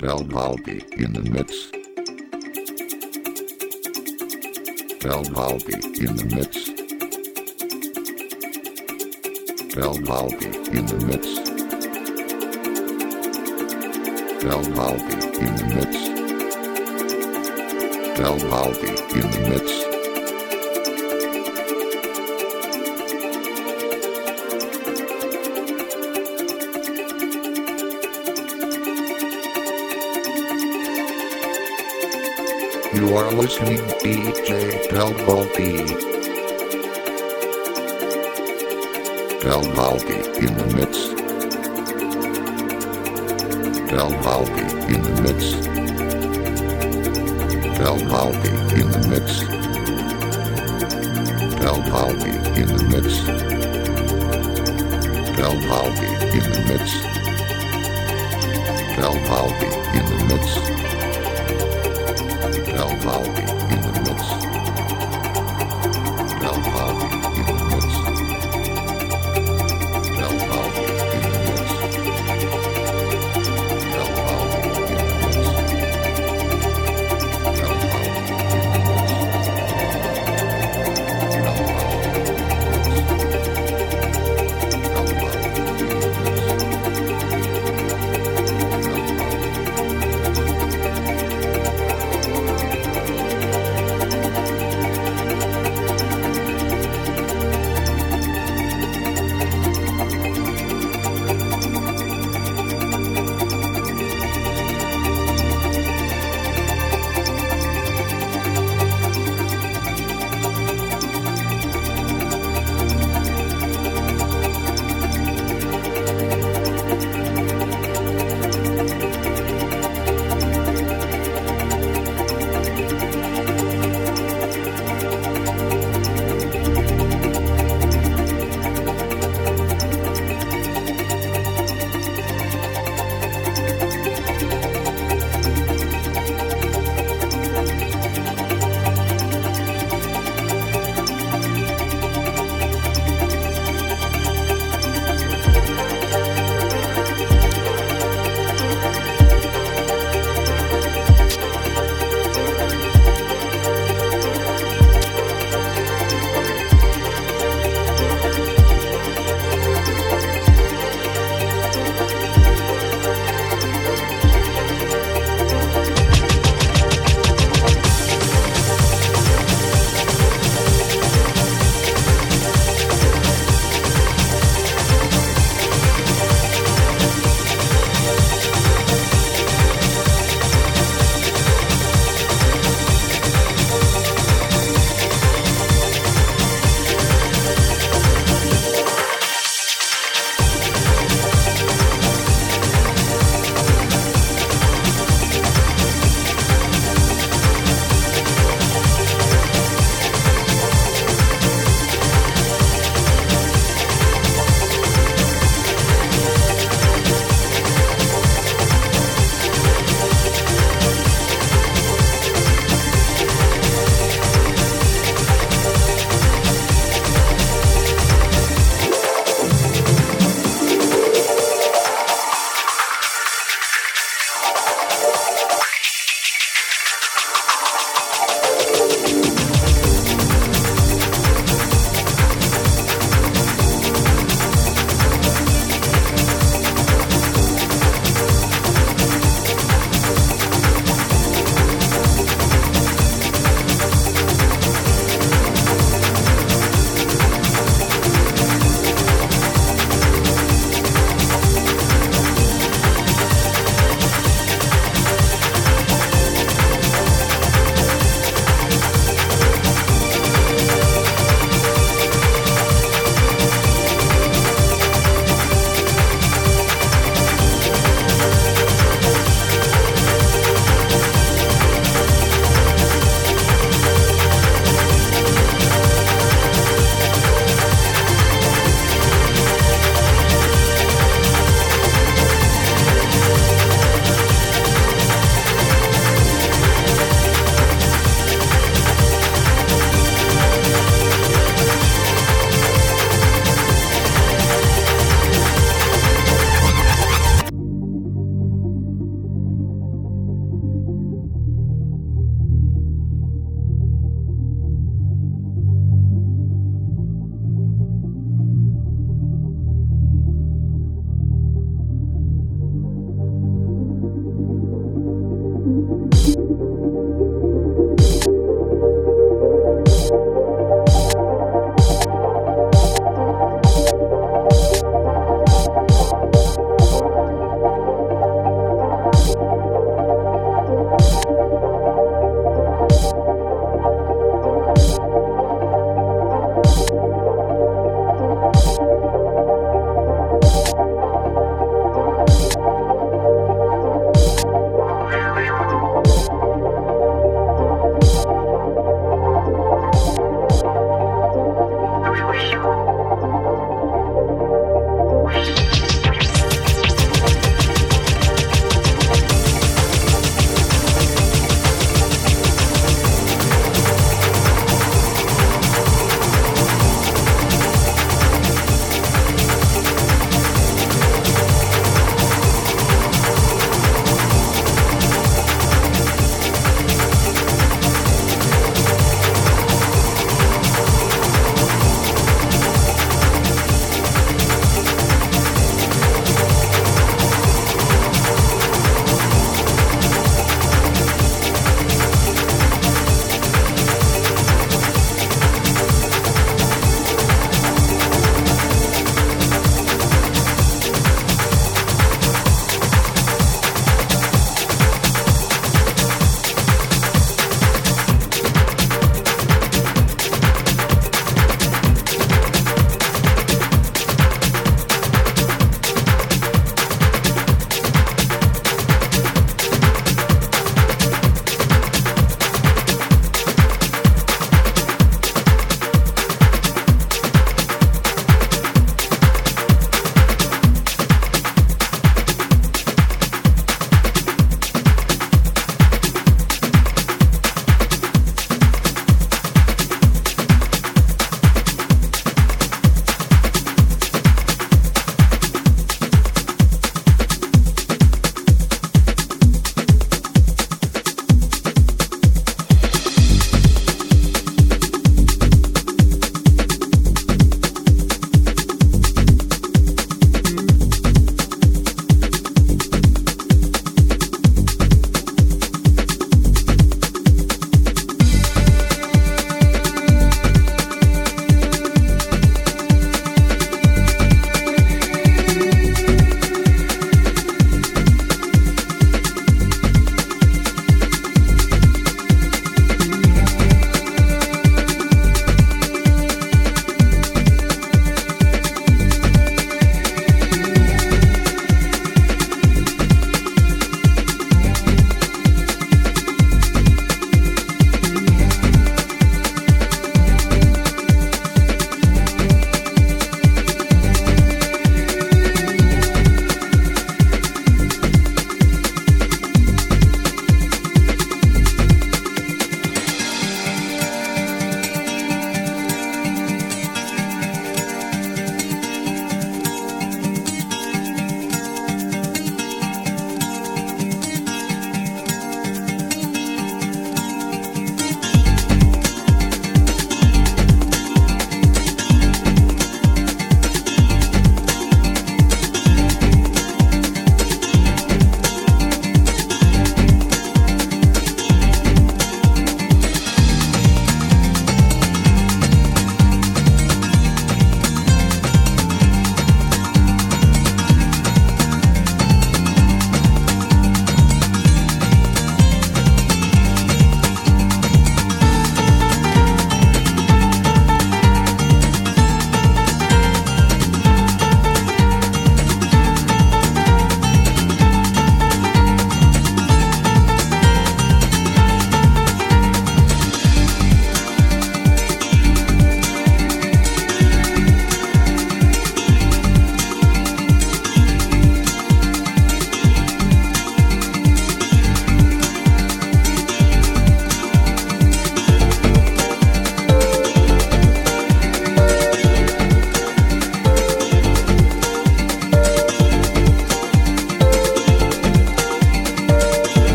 Val Valby in the mix. Val Valby in the mix. Val Valby in the mix. Val Valby in the mix. Val Valby in the mix. Are listening DJ Delvaldi. Delvaldi in the mix. Delvaldi in the mix. Delvaldi in the mix. Delvaldi in the mix. Delvaldi in the mix. Delvaldi in the mix. Del Valby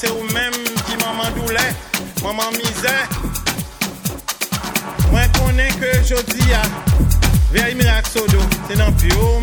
c'est ou même qui maman doulait, maman misère. Moi connais que je dis à Veille Miracle Sodo, c'est dans bio